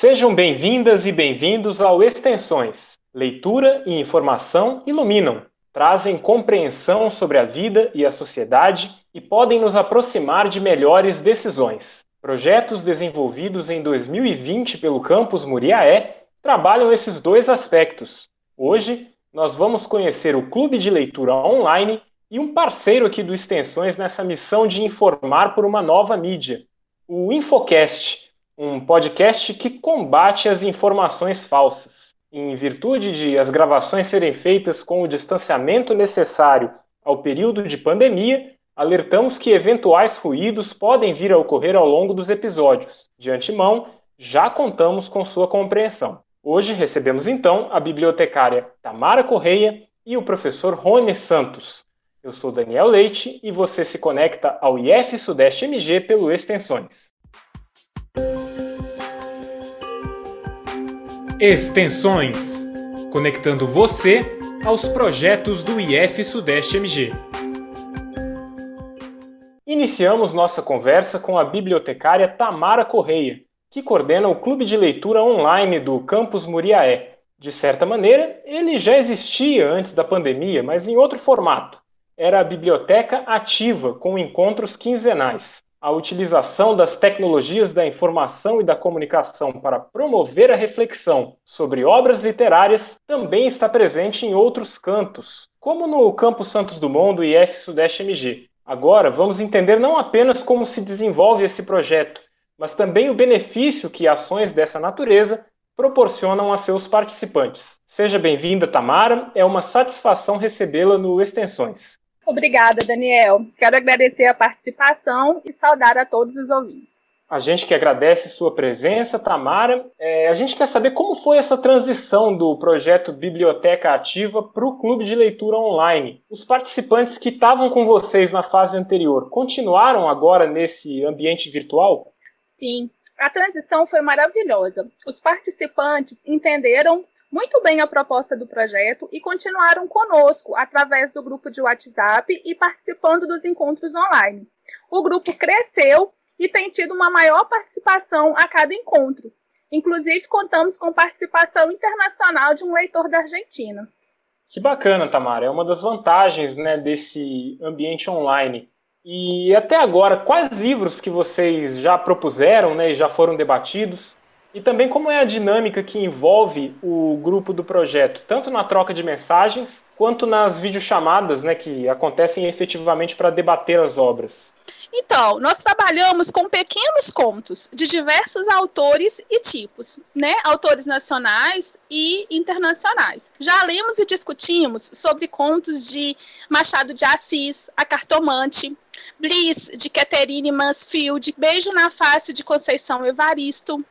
Sejam bem-vindas e bem-vindos ao Extensões. Leitura e informação iluminam, trazem compreensão sobre a vida e a sociedade e podem nos aproximar de melhores decisões. Projetos desenvolvidos em 2020 pelo campus Muriaé trabalham esses dois aspectos. Hoje, nós vamos conhecer o Clube de Leitura Online e um parceiro aqui do Extensões nessa missão de informar por uma nova mídia, o Infocast, um podcast que combate as informações falsas. Em virtude de as gravações serem feitas com o distanciamento necessário ao período de pandemia, alertamos que eventuais ruídos podem vir a ocorrer ao longo dos episódios. De antemão, já contamos com sua compreensão. Hoje recebemos então a bibliotecária Tamara Correia e o professor Rony Santos. Eu sou Daniel Leite e você se conecta ao IF Sudeste MG pelo Extensões. Extensões conectando você aos projetos do IF Sudeste MG. Iniciamos nossa conversa com a bibliotecária Tamara Correia, que coordena o clube de leitura online do Campus Muriaé. De certa maneira, ele já existia antes da pandemia, mas em outro formato. Era a biblioteca ativa, com encontros quinzenais. A utilização das tecnologias da informação e da comunicação para promover a reflexão sobre obras literárias também está presente em outros cantos, como no Campus Santos Dumont do IF Sudeste MG. Agora, vamos entender não apenas como se desenvolve esse projeto, mas também o benefício que ações dessa natureza proporcionam a seus participantes. Seja bem-vinda, Tamara. É uma satisfação recebê-la no Extensões. Obrigada, Daniel. Quero agradecer a participação e saudar a todos os ouvintes. A gente que agradece sua presença, Tamara. É, a gente quer saber como foi essa transição do projeto Biblioteca Ativa para o Clube de Leitura Online. Os participantes que estavam com vocês na fase anterior continuaram agora nesse ambiente virtual? Sim, a transição foi maravilhosa. Os participantes entenderam muito bem a proposta do projeto e continuaram conosco através do grupo de WhatsApp e participando dos encontros online. O grupo cresceu e tem tido uma maior participação a cada encontro. Inclusive, contamos com participação internacional de um leitor da Argentina. Que bacana, Tamara. É uma das vantagens né, desse ambiente online. E até agora, quais livros que vocês já propuseram né, e já foram debatidos? E também como é a dinâmica que envolve o grupo do projeto, tanto na troca de mensagens quanto nas videochamadas né, que acontecem efetivamente para debater as obras. Então, nós trabalhamos com pequenos contos de diversos autores e tipos, né? Autores nacionais e internacionais. Já lemos e discutimos sobre contos de Machado de Assis, A Cartomante, Bliss, de Catherine Mansfield, Beijo na Face, de Conceição Evaristo,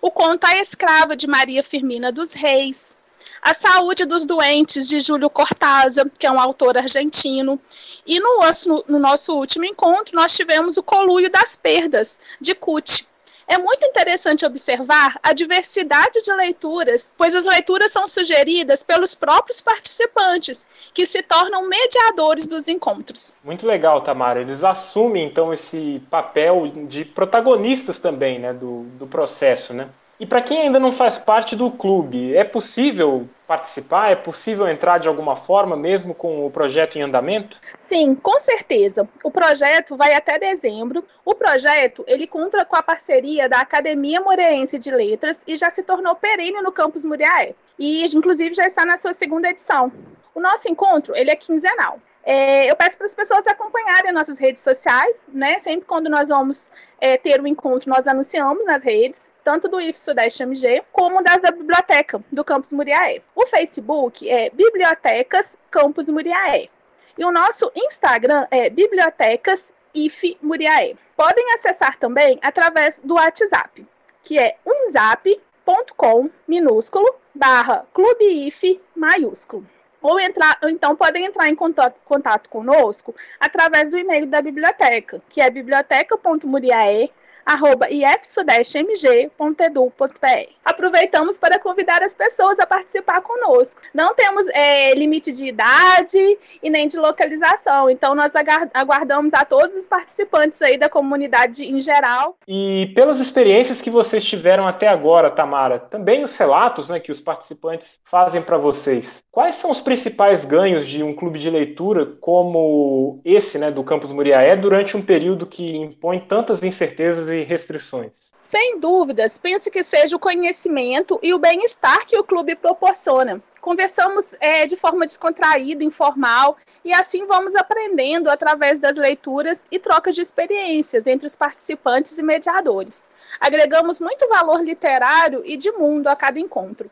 o conto A Escrava, de Maria Firmina dos Reis, A Saúde dos Doentes, de Júlio Cortázar, que é um autor argentino, e no nosso, no nosso último encontro nós tivemos o Coluio das Perdas, de Cut, é muito interessante observar a diversidade de leituras, pois as leituras são sugeridas pelos próprios participantes, que se tornam mediadores dos encontros. Muito legal, Tamara. Eles assumem então esse papel de protagonistas também, né, do, do processo, né? E para quem ainda não faz parte do clube, é possível participar? É possível entrar de alguma forma, mesmo com o projeto em andamento? Sim, com certeza. O projeto vai até dezembro. O projeto ele conta com a parceria da Academia Moreense de Letras e já se tornou perene no campus Muriaé. E, inclusive, já está na sua segunda edição. O nosso encontro ele é quinzenal. É, eu peço para as pessoas acompanharem nossas redes sociais, né? Sempre quando nós vamos é, ter um encontro, nós anunciamos nas redes, tanto do IF Sudeste MG, como das da biblioteca do Campus Muriaé. O Facebook é Bibliotecas Campus Muriaé. E o nosso Instagram é Bibliotecas IF Muriaé. Podem acessar também através do WhatsApp, que é unzap.com minúsculo barra clube IF maiúsculo ou entrar, então podem entrar em contato, contato conosco através do e-mail da biblioteca, que é biblioteca.muriae arroba ifsudestmg.edu.br. Aproveitamos para convidar as pessoas a participar conosco. Não temos é, limite de idade e nem de localização, então nós aguardamos a todos os participantes aí da comunidade em geral. E pelas experiências que vocês tiveram até agora, Tamara, também os relatos né, que os participantes fazem para vocês, quais são os principais ganhos de um clube de leitura como esse né, do Campus Muriaé durante um período que impõe tantas incertezas e restrições? Sem dúvidas, penso que seja o conhecimento e o bem-estar que o clube proporciona. Conversamos é, de forma descontraída, informal, e assim vamos aprendendo através das leituras e trocas de experiências entre os participantes e mediadores. Agregamos muito valor literário e de mundo a cada encontro.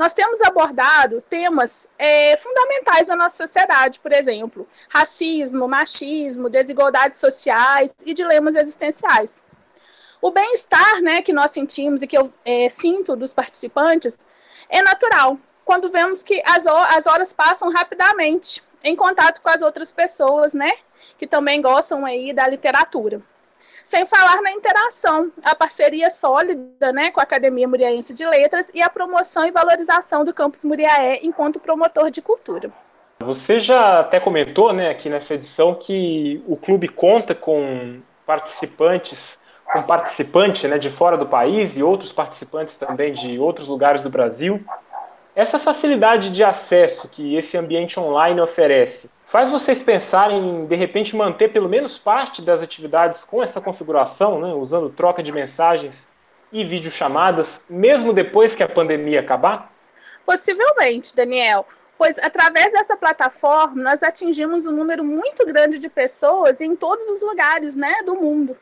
Nós temos abordado temas é, fundamentais da nossa sociedade, por exemplo, racismo, machismo, desigualdades sociais e dilemas existenciais. O bem-estar né, que nós sentimos e que eu é, sinto dos participantes é natural, quando vemos que as, as horas passam rapidamente em contato com as outras pessoas, né, que também gostam aí da literatura. Sem falar na interação, a parceria sólida né, com a Academia Muriaense de Letras e a promoção e valorização do campus Muriaé enquanto promotor de cultura. Você já até comentou né, aqui nessa edição que o clube conta com participantes com participante né, de fora do país e outros participantes também de outros lugares do Brasil. Essa facilidade de acesso que esse ambiente online oferece faz vocês pensarem em, de repente, manter pelo menos parte das atividades com essa configuração, né, usando troca de mensagens e videochamadas, mesmo depois que a pandemia acabar? Possivelmente, Daniel pois através dessa plataforma nós atingimos um número muito grande de pessoas em todos os lugares né, do mundo.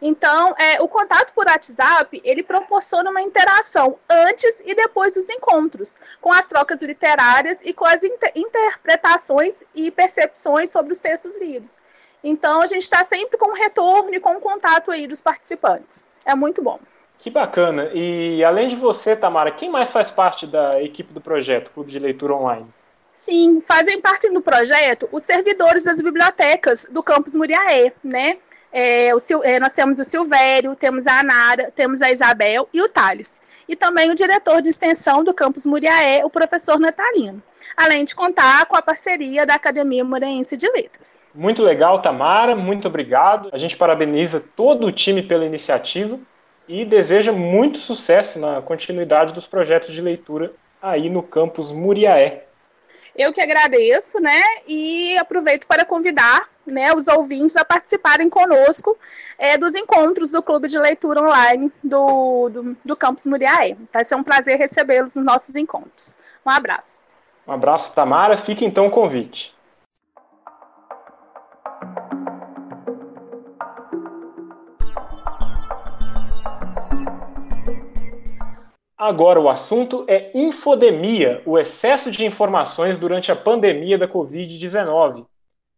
Então, é, o contato por WhatsApp, ele proporciona uma interação antes e depois dos encontros, com as trocas literárias e com as inter interpretações e percepções sobre os textos lidos. Então, a gente está sempre com retorno e com contato aí dos participantes. É muito bom. Que bacana. E além de você, Tamara, quem mais faz parte da equipe do projeto Clube de Leitura Online? Sim, fazem parte do projeto os servidores das bibliotecas do campus Muriaé, né? É, o, é, nós temos o Silvério, temos a Anara, temos a Isabel e o Thales. E também o diretor de extensão do campus Muriaé, o professor Natalino. Além de contar com a parceria da Academia Muriense de Letras. Muito legal, Tamara, muito obrigado. A gente parabeniza todo o time pela iniciativa e deseja muito sucesso na continuidade dos projetos de leitura aí no campus Muriaé. Eu que agradeço, né? E aproveito para convidar né, os ouvintes a participarem conosco é, dos encontros do Clube de Leitura Online do, do, do Campus Muriaé. Vai ser um prazer recebê-los nos nossos encontros. Um abraço. Um abraço, Tamara. Fica então o convite. Agora o assunto é infodemia, o excesso de informações durante a pandemia da Covid-19.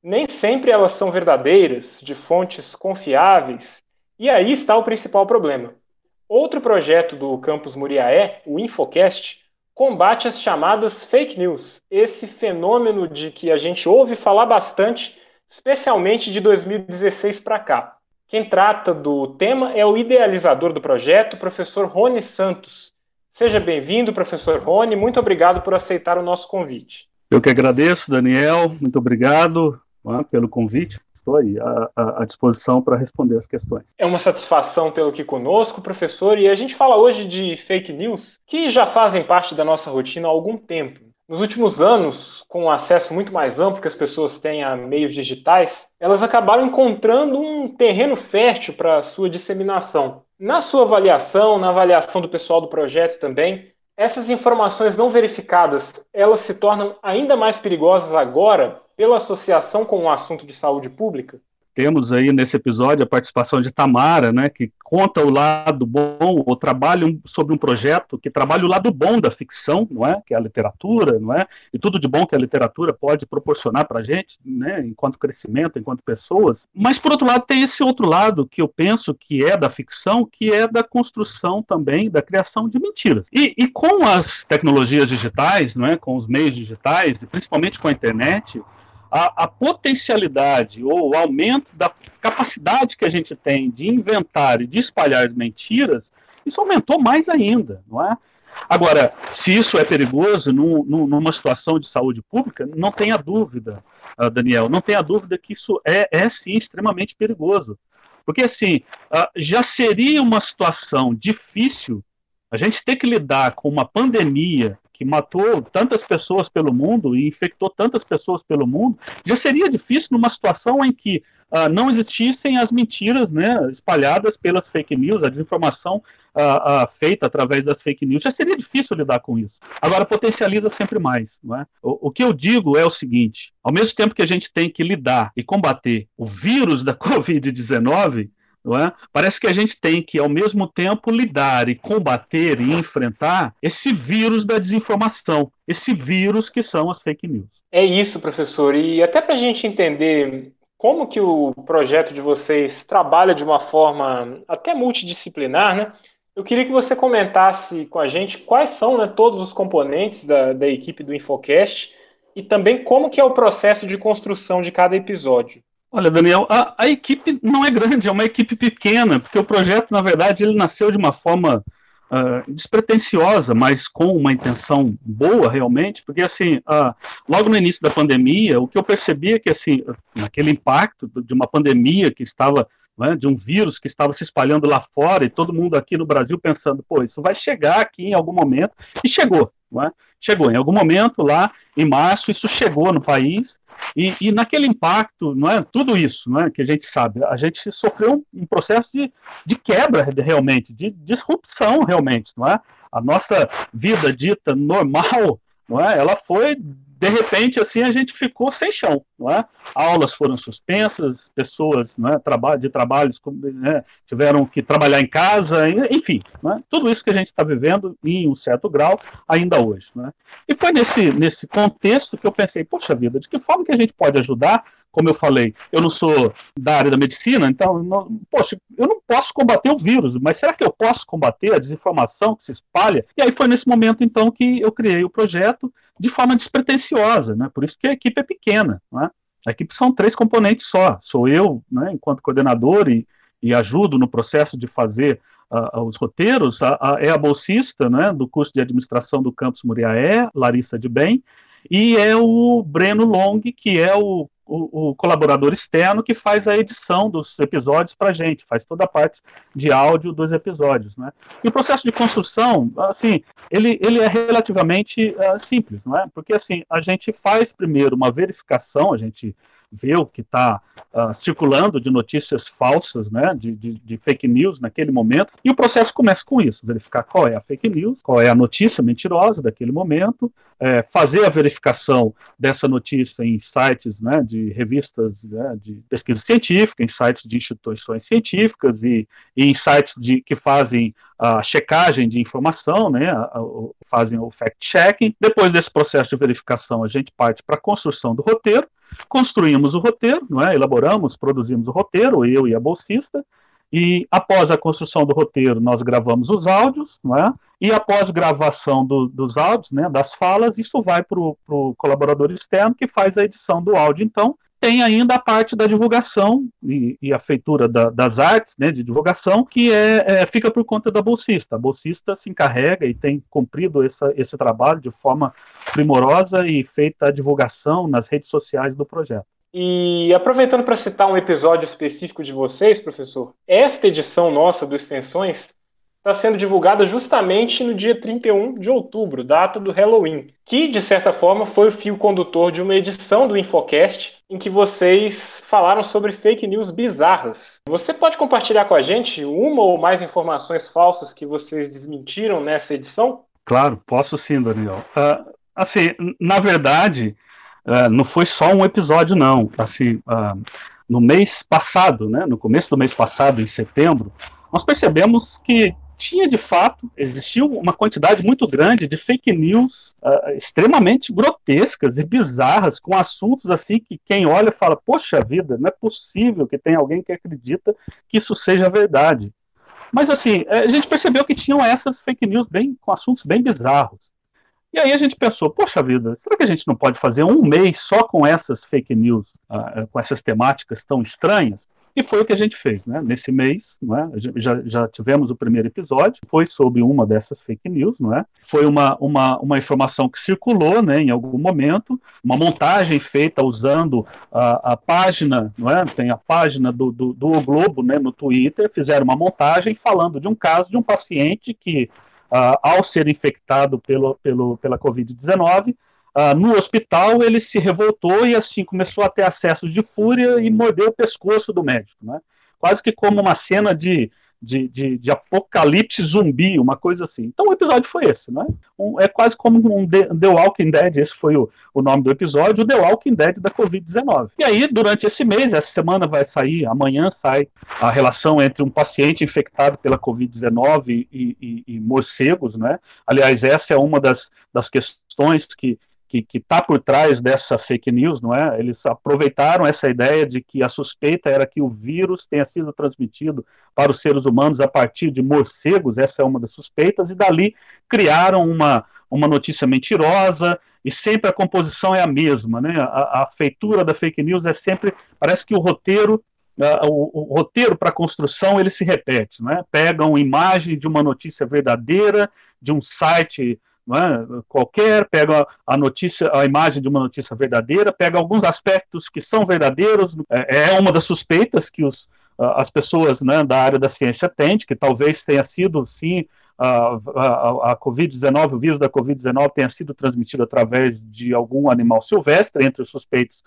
Nem sempre elas são verdadeiras, de fontes confiáveis, e aí está o principal problema. Outro projeto do campus Muriaé, o Infocast, combate as chamadas fake news, esse fenômeno de que a gente ouve falar bastante, especialmente de 2016 para cá. Quem trata do tema é o idealizador do projeto, o professor Rony Santos, Seja bem-vindo, professor Rony. Muito obrigado por aceitar o nosso convite. Eu que agradeço, Daniel. Muito obrigado né, pelo convite. Estou aí à, à, disposição para responder as questões. É uma satisfação tê-lo aqui conosco, professor. E a gente fala hoje de fake news que já fazem parte da nossa rotina há algum tempo. Nos últimos anos, com um acesso muito mais amplo que as pessoas têm a meios digitais, elas acabaram encontrando um terreno fértil para sua disseminação. Na sua avaliação, na avaliação do pessoal do projeto também, essas informações não verificadas, elas se tornam ainda mais perigosas agora pela associação com o assunto de saúde pública? Temos aí nesse episódio a participação de Tamara, né, que conta o lado bom, o trabalho sobre um projeto que trabalha o lado bom da ficção, não é? Que é a literatura, não é? E tudo de bom que a literatura pode proporcionar para a gente, né? Enquanto crescimento, enquanto pessoas. Mas por outro lado tem esse outro lado que eu penso que é da ficção, que é da construção também, da criação de mentiras. E, e com as tecnologias digitais, não é? Com os meios digitais, e principalmente com a internet a, a, potencialidade ou o aumento da capacidade que a gente tem de inventar e de espalhar mentiras, isso aumentou mais ainda, não é? Agora, se isso é perigoso num, numa situação de saúde pública, não tenha dúvida, uh, Daniel, não tenha dúvida que isso é, é sim extremamente perigoso. Porque, assim, uh, já seria uma situação difícil a gente ter que lidar com uma pandemia que matou tantas pessoas pelo mundo e infectou tantas pessoas pelo mundo, já seria difícil numa situação em que uh, não existissem as mentiras né, espalhadas pelas fake news, a desinformação uh, uh, feita através das fake news, já seria difícil lidar com isso. Agora, potencializa sempre mais. Não é? o, o que eu digo é o seguinte: ao mesmo tempo que a gente tem que lidar e combater o vírus da Covid-19, é? Parece que a gente tem que, ao mesmo tempo, lidar e combater e enfrentar esse vírus da desinformação, esse vírus que são as fake news. É isso, professor. E até para a gente entender como que o projeto de vocês trabalha de uma forma até multidisciplinar, né? Eu queria que você comentasse com a gente quais são né, todos os componentes da, da equipe do Infocast e também como que é o processo de construção de cada episódio. Olha, Daniel, a, a, equipe não é grande, é uma equipe pequena, porque o projeto, na verdade, ele nasceu de uma forma uh, despretensiosa, mas com uma intenção boa, realmente, porque, assim, uh, logo no início da pandemia, o que eu percebi é que, assim, naquele impacto de uma pandemia que estava né, de um vírus que estava se espalhando lá fora e todo mundo aqui no Brasil pensando, pô, isso vai chegar aqui em algum momento, e chegou, é? Chegou em algum momento lá em março, isso chegou no país, e, e, naquele impacto, não é tudo isso não é, que a gente sabe, a gente sofreu um, processo de, de quebra realmente, de disrupção realmente, não é? A nossa vida dita normal, não é? Ela foi de repente, assim, a gente ficou sem chão, não é? Aulas foram suspensas, pessoas não é, de trabalhos né, tiveram que trabalhar em casa, enfim, é? tudo isso que a gente está vivendo em um certo grau ainda hoje. Não é? E foi nesse, nesse contexto que eu pensei, poxa vida, de que forma que a gente pode ajudar como eu falei, eu não sou da área da medicina, então, não, poxa, eu não posso combater o vírus, mas será que eu posso combater a desinformação que se espalha? E aí foi nesse momento, então, que eu criei o projeto de forma despretensiosa, né? Por isso que a equipe é pequena? A equipe são três componentes só. Sou eu, né, enquanto coordenador e, e ajudo no processo de fazer uh, os roteiros. A, a, é a bolsista né, do curso de administração do campus Muriaé, Larissa de Bem, e é o Breno Long, que é o o, o, colaborador externo que faz a edição dos episódios para a gente, faz toda a parte de áudio dos episódios. Né? E o processo de construção, assim, ele, ele é relativamente uh, simples, não é? Porque assim, a gente faz primeiro uma verificação, a gente vê o que está uh, ah, circulando de notícias falsas, né, de, de, de, fake news naquele momento, e o processo começa com isso, verificar qual é a fake news, qual é a notícia mentirosa daquele momento, é, fazer a verificação dessa notícia em sites né, de revistas né, de pesquisa científica, em sites de instituições científicas e, e em sites de, que fazem a checagem de informação, né, a, a, fazem o fact-checking. Depois desse processo de verificação, a gente parte para a construção do roteiro, construímos o roteiro, não é? elaboramos, produzimos o roteiro, eu e a bolsista, e após a construção do roteiro, nós gravamos os áudios, não é? E após gravação do, dos áudios, né, das falas, isso vai para o colaborador externo que faz a edição do áudio. Então, tem ainda a parte da divulgação e, e a feitura da, das artes né, de divulgação, que é, é, fica por conta da bolsista. A bolsista se encarrega e tem cumprido essa, esse trabalho de forma primorosa e feita a divulgação nas redes sociais do projeto. E aproveitando para citar um episódio específico de vocês, professor, esta edição nossa do Extensões está sendo divulgada justamente no dia 31 de outubro, data do Halloween, que de certa forma foi o fio condutor de uma edição do Infocast em que vocês falaram sobre fake news bizarras. Você pode compartilhar com a gente uma ou mais informações falsas que vocês desmentiram nessa edição? Claro, posso sim, Daniel. Uh, assim, na verdade, uh, não foi só um episódio, não. Assim, uh, no mês passado, né, no começo do mês passado, em setembro, nós percebemos que tinha de fato, existiu uma quantidade muito grande de fake news uh, extremamente grotescas e bizarras, com assuntos assim que quem olha fala, poxa vida, não é possível que tenha alguém que acredita que isso seja verdade. Mas assim, a gente percebeu que tinham essas fake news bem, com assuntos bem bizarros. E aí a gente pensou, poxa vida, será que a gente não pode fazer um mês só com essas fake news, uh, com essas temáticas tão estranhas? E foi o que a gente fez, né? Nesse mês, não é? já, já tivemos o primeiro episódio, foi sobre uma dessas fake news, não é? Foi uma, uma, uma informação que circulou, né, em algum momento, uma montagem feita usando a, a página, não é? Tem a página do, do, do Globo, né, no Twitter, fizeram uma montagem falando de um caso de um paciente que, uh, ao ser infectado pelo, pelo, pela Covid-19, Uh, no hospital, ele se revoltou e assim começou a ter acessos de fúria e mordeu o pescoço do médico, né? quase que como uma cena de, de, de, de, apocalipse zumbi, uma coisa assim. Então o episódio foi esse, né? Um, é quase como um The, The, Walking Dead, esse foi o, o nome do episódio, o The Walking Dead da Covid-19. E aí, durante esse mês, essa semana vai sair, amanhã sai a relação entre um paciente infectado pela Covid-19 e, e, e, morcegos, né? Aliás, essa é uma das, das questões que que está por trás dessa fake news, não é? Eles aproveitaram essa ideia de que a suspeita era que o vírus tenha sido transmitido para os seres humanos a partir de morcegos, essa é uma das suspeitas, e dali criaram uma, uma notícia mentirosa, e sempre a composição é a mesma, né? A, a feitura da fake news é sempre, parece que o roteiro Uh, o, o, roteiro para construção ele se repete, né? Pegam imagem de uma notícia verdadeira, de um site é? qualquer, pega a notícia, a imagem de uma notícia verdadeira, pega alguns aspectos que são verdadeiros, é, é uma das suspeitas que os, as pessoas né, da área da ciência têm, que talvez tenha sido, sim, a, a, a Covid-19, o vírus da Covid-19 tenha sido transmitido através de algum animal silvestre, entre os suspeitos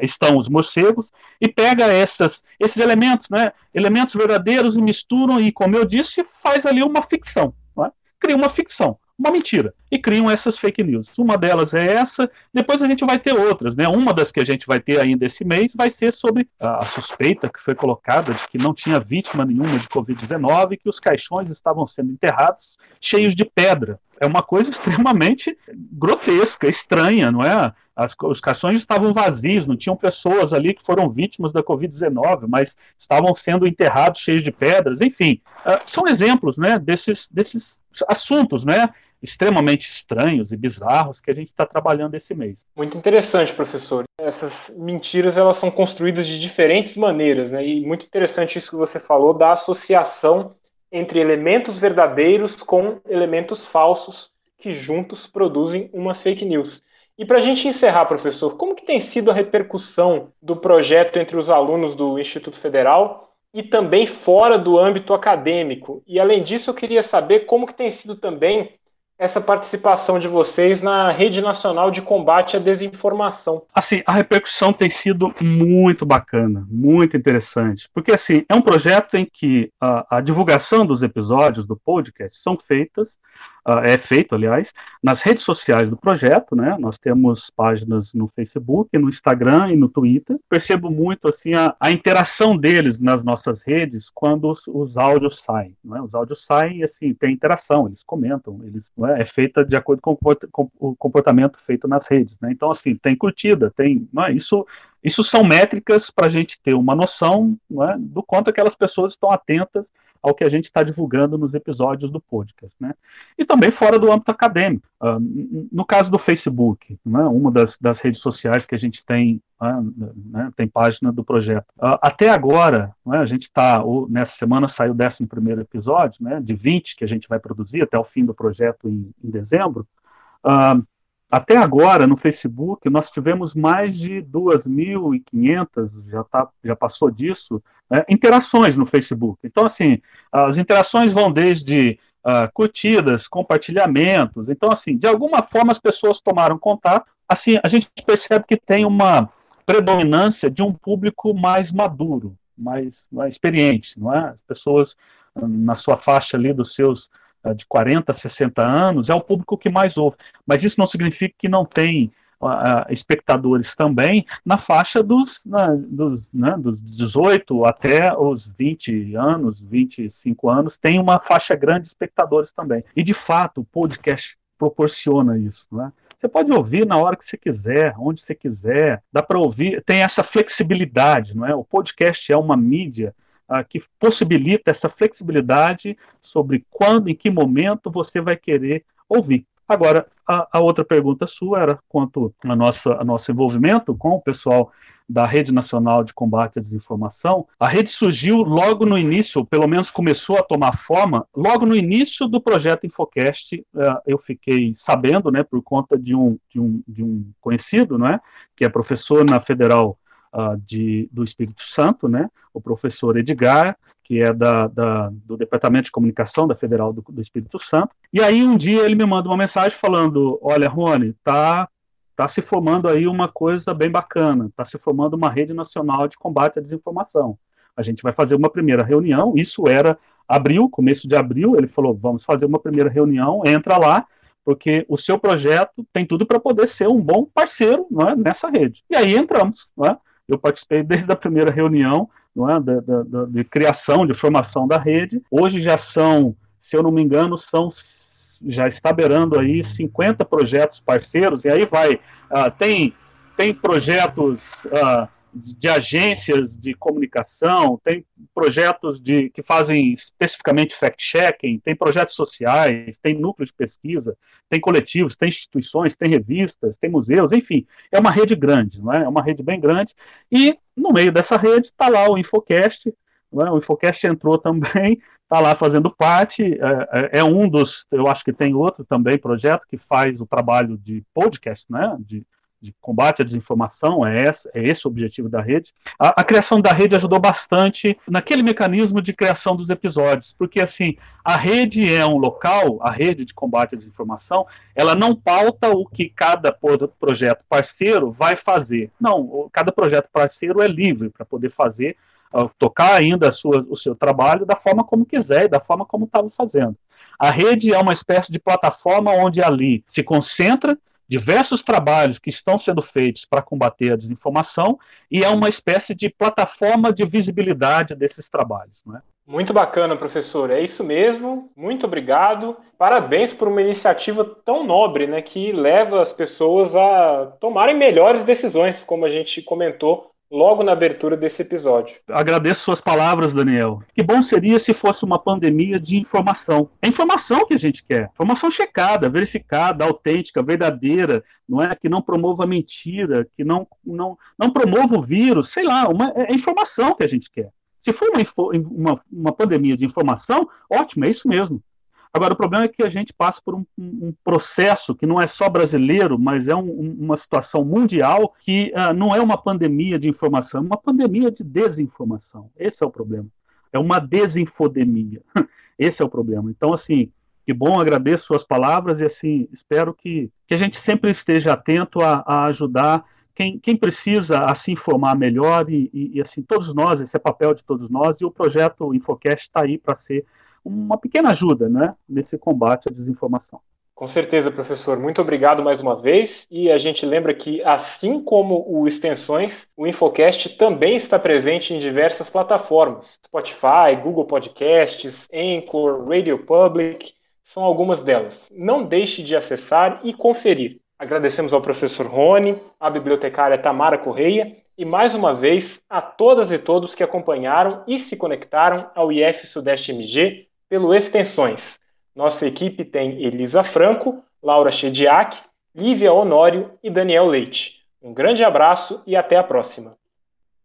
estão os morcegos, e pega essas, esses elementos, né, elementos verdadeiros e misturam, e como eu disse, faz ali uma ficção, é? cria uma ficção uma mentira. E criam essas fake news. Uma delas é essa, depois a gente vai ter outras, né? Uma das que a gente vai ter ainda esse mês vai ser sobre a, suspeita que foi colocada de que não tinha vítima nenhuma de Covid-19 que os caixões estavam sendo enterrados cheios de pedra. É uma coisa extremamente grotesca, estranha, não é? As, os caixões estavam vazios, não tinham pessoas ali que foram vítimas da Covid-19, mas estavam sendo enterrados cheios de pedras, enfim. Uh, são exemplos né, desses, desses assuntos, né? extremamente estranhos e bizarros que a gente está trabalhando esse mês. Muito interessante, professor. Essas mentiras elas são construídas de diferentes maneiras, né? E muito interessante isso que você falou da associação entre elementos verdadeiros com elementos falsos que juntos produzem uma fake news. E para a gente encerrar, professor, como que tem sido a repercussão do projeto entre os alunos do Instituto Federal e também fora do âmbito acadêmico? E além disso, eu queria saber como que tem sido também essa participação de vocês na Rede Nacional de Combate à Desinformação. Assim, a repercussão tem sido muito bacana, muito interessante, porque assim, é um projeto em que a, a divulgação dos episódios do podcast são feitas uh, é feito, aliás, nas redes sociais do projeto, né? Nós temos páginas no Facebook, no Instagram e no Twitter. Percebo muito assim a, a interação deles nas nossas redes quando os, os áudios saem. Né? Os áudios saem e assim tem interação, eles comentam, eles é? é, feita de acordo com o comportamento feito nas redes. Né? Então assim tem curtida, tem é? isso isso são métricas para a gente ter uma noção é? do quanto aquelas pessoas estão atentas ao que a gente está divulgando nos episódios do podcast, né? E também fora do âmbito acadêmico. Uh, no caso do Facebook, né, uma das, das, redes sociais que a gente tem, uh, né, tem página do projeto. Uh, até agora, né, a gente está, nessa semana saiu o 11 primeiro episódio, né, de 20 que a gente vai produzir até o fim do projeto em, em dezembro. Até agora, no Facebook, nós tivemos mais de 2.500, já, tá, já passou disso, né, interações no Facebook. Então, assim, as interações vão desde uh, curtidas, compartilhamentos. Então, assim, de alguma forma as pessoas tomaram contato. Assim, a gente percebe que tem uma predominância de um público mais maduro, mais, mais experiente, não é? As pessoas na sua faixa ali dos seus de 40, 60 anos, é o público que mais ouve. Mas isso não significa que não tem uh, espectadores também na faixa dos, na, dos, né, dos 18 até os 20 anos, 25 anos, tem uma faixa grande de espectadores também. E, de fato, o podcast proporciona isso, né? Você pode ouvir na hora que você quiser, onde você quiser, dá para ouvir, tem essa flexibilidade, não é? O podcast é uma mídia uh, que possibilita essa flexibilidade sobre quando, em que momento você vai querer ouvir. Agora, a, a, outra pergunta sua era quanto ao nosso, a nosso envolvimento com o pessoal da Rede Nacional de Combate à Desinformação. A rede surgiu logo no início, pelo menos começou a tomar forma, logo no início do projeto Infocast. Uh, eu fiquei sabendo, né, por conta de um, de um, de um conhecido, né, que é professor na Federal uh, de, do Espírito Santo, né, o professor Edgar, que é da, da, do Departamento de Comunicação da Federal do, do, Espírito Santo. E aí um dia ele me manda uma mensagem falando: Olha, Rony, tá, tá se formando aí uma coisa bem bacana, tá se formando uma rede nacional de combate à desinformação. A gente vai fazer uma primeira reunião. Isso era abril, começo de abril. Ele falou: Vamos fazer uma primeira reunião, entra lá porque o seu projeto tem tudo para poder ser um bom parceiro é, nessa rede. E aí entramos. É? Eu participei desde a primeira reunião não é, de, de, de, criação, de formação da rede. Hoje já são, se eu não me engano, são já está beirando aí 50 projetos parceiros, e aí vai, uh, tem, tem projetos uh, de agências de comunicação, tem projetos de, que fazem especificamente fact-checking, tem projetos sociais, tem núcleos de pesquisa, tem coletivos, tem instituições, tem revistas, tem museus, enfim, é uma rede grande, não é? é uma rede bem grande, e no meio dessa rede está lá o Infocast, é? o Infocast entrou também, está lá fazendo parte, é, é, é, um dos, eu acho que tem outro também projeto que faz o trabalho de podcast, né, de, de combate à desinformação, é esse, é esse o objetivo da rede. A, a, criação da rede ajudou bastante naquele mecanismo de criação dos episódios, porque assim, a rede é um local, a rede de combate à desinformação, ela não pauta o que cada projeto parceiro vai fazer. Não, cada projeto parceiro é livre para poder fazer, uh, tocar ainda sua, o seu trabalho da forma como quiser, da forma como estava fazendo. A rede é uma espécie de plataforma onde ali se concentra diversos trabalhos que estão sendo feitos para combater a desinformação e é uma espécie de plataforma de visibilidade desses trabalhos. Né? Muito bacana, professor. É isso mesmo. Muito obrigado. Parabéns por uma iniciativa tão nobre, né, que leva as pessoas a tomarem melhores decisões, como a gente comentou logo na abertura desse episódio. Agradeço suas palavras, Daniel. Que bom seria se fosse uma pandemia de informação. É informação que a gente quer. Informação checada, verificada, autêntica, verdadeira, não é que não promova mentira, que não não não promova o vírus, sei lá, uma é informação que a gente quer. Se for uma, uma, uma pandemia de informação, ótimo, é isso mesmo. Agora, o problema é que a gente passa por um, um processo que não é só brasileiro, mas é um, uma situação mundial que uh, não é uma pandemia de informação, é uma pandemia de desinformação. Esse é o problema. É uma desinfodemia. Esse é o problema. Então, assim, que bom, agradeço suas palavras e, assim, espero que, que a gente sempre esteja atento a, a ajudar quem, quem, precisa a se informar melhor e, e, e, assim, todos nós, esse é papel de todos nós e o projeto Infocast está aí para ser uma pequena ajuda né, nesse combate à desinformação. Com certeza, professor. Muito obrigado mais uma vez. E a gente lembra que, assim como o Extensões, o Infocast também está presente em diversas plataformas: Spotify, Google Podcasts, Anchor, Radio Public, são algumas delas. Não deixe de acessar e conferir. Agradecemos ao professor Rony, à bibliotecária Tamara Correia e mais uma vez a todas e todos que acompanharam e se conectaram ao IF Sudeste MG pelo Extensões. Nossa equipe tem Elisa Franco, Laura Chediak, Lívia Honório e Daniel Leite. Um grande abraço e até a próxima.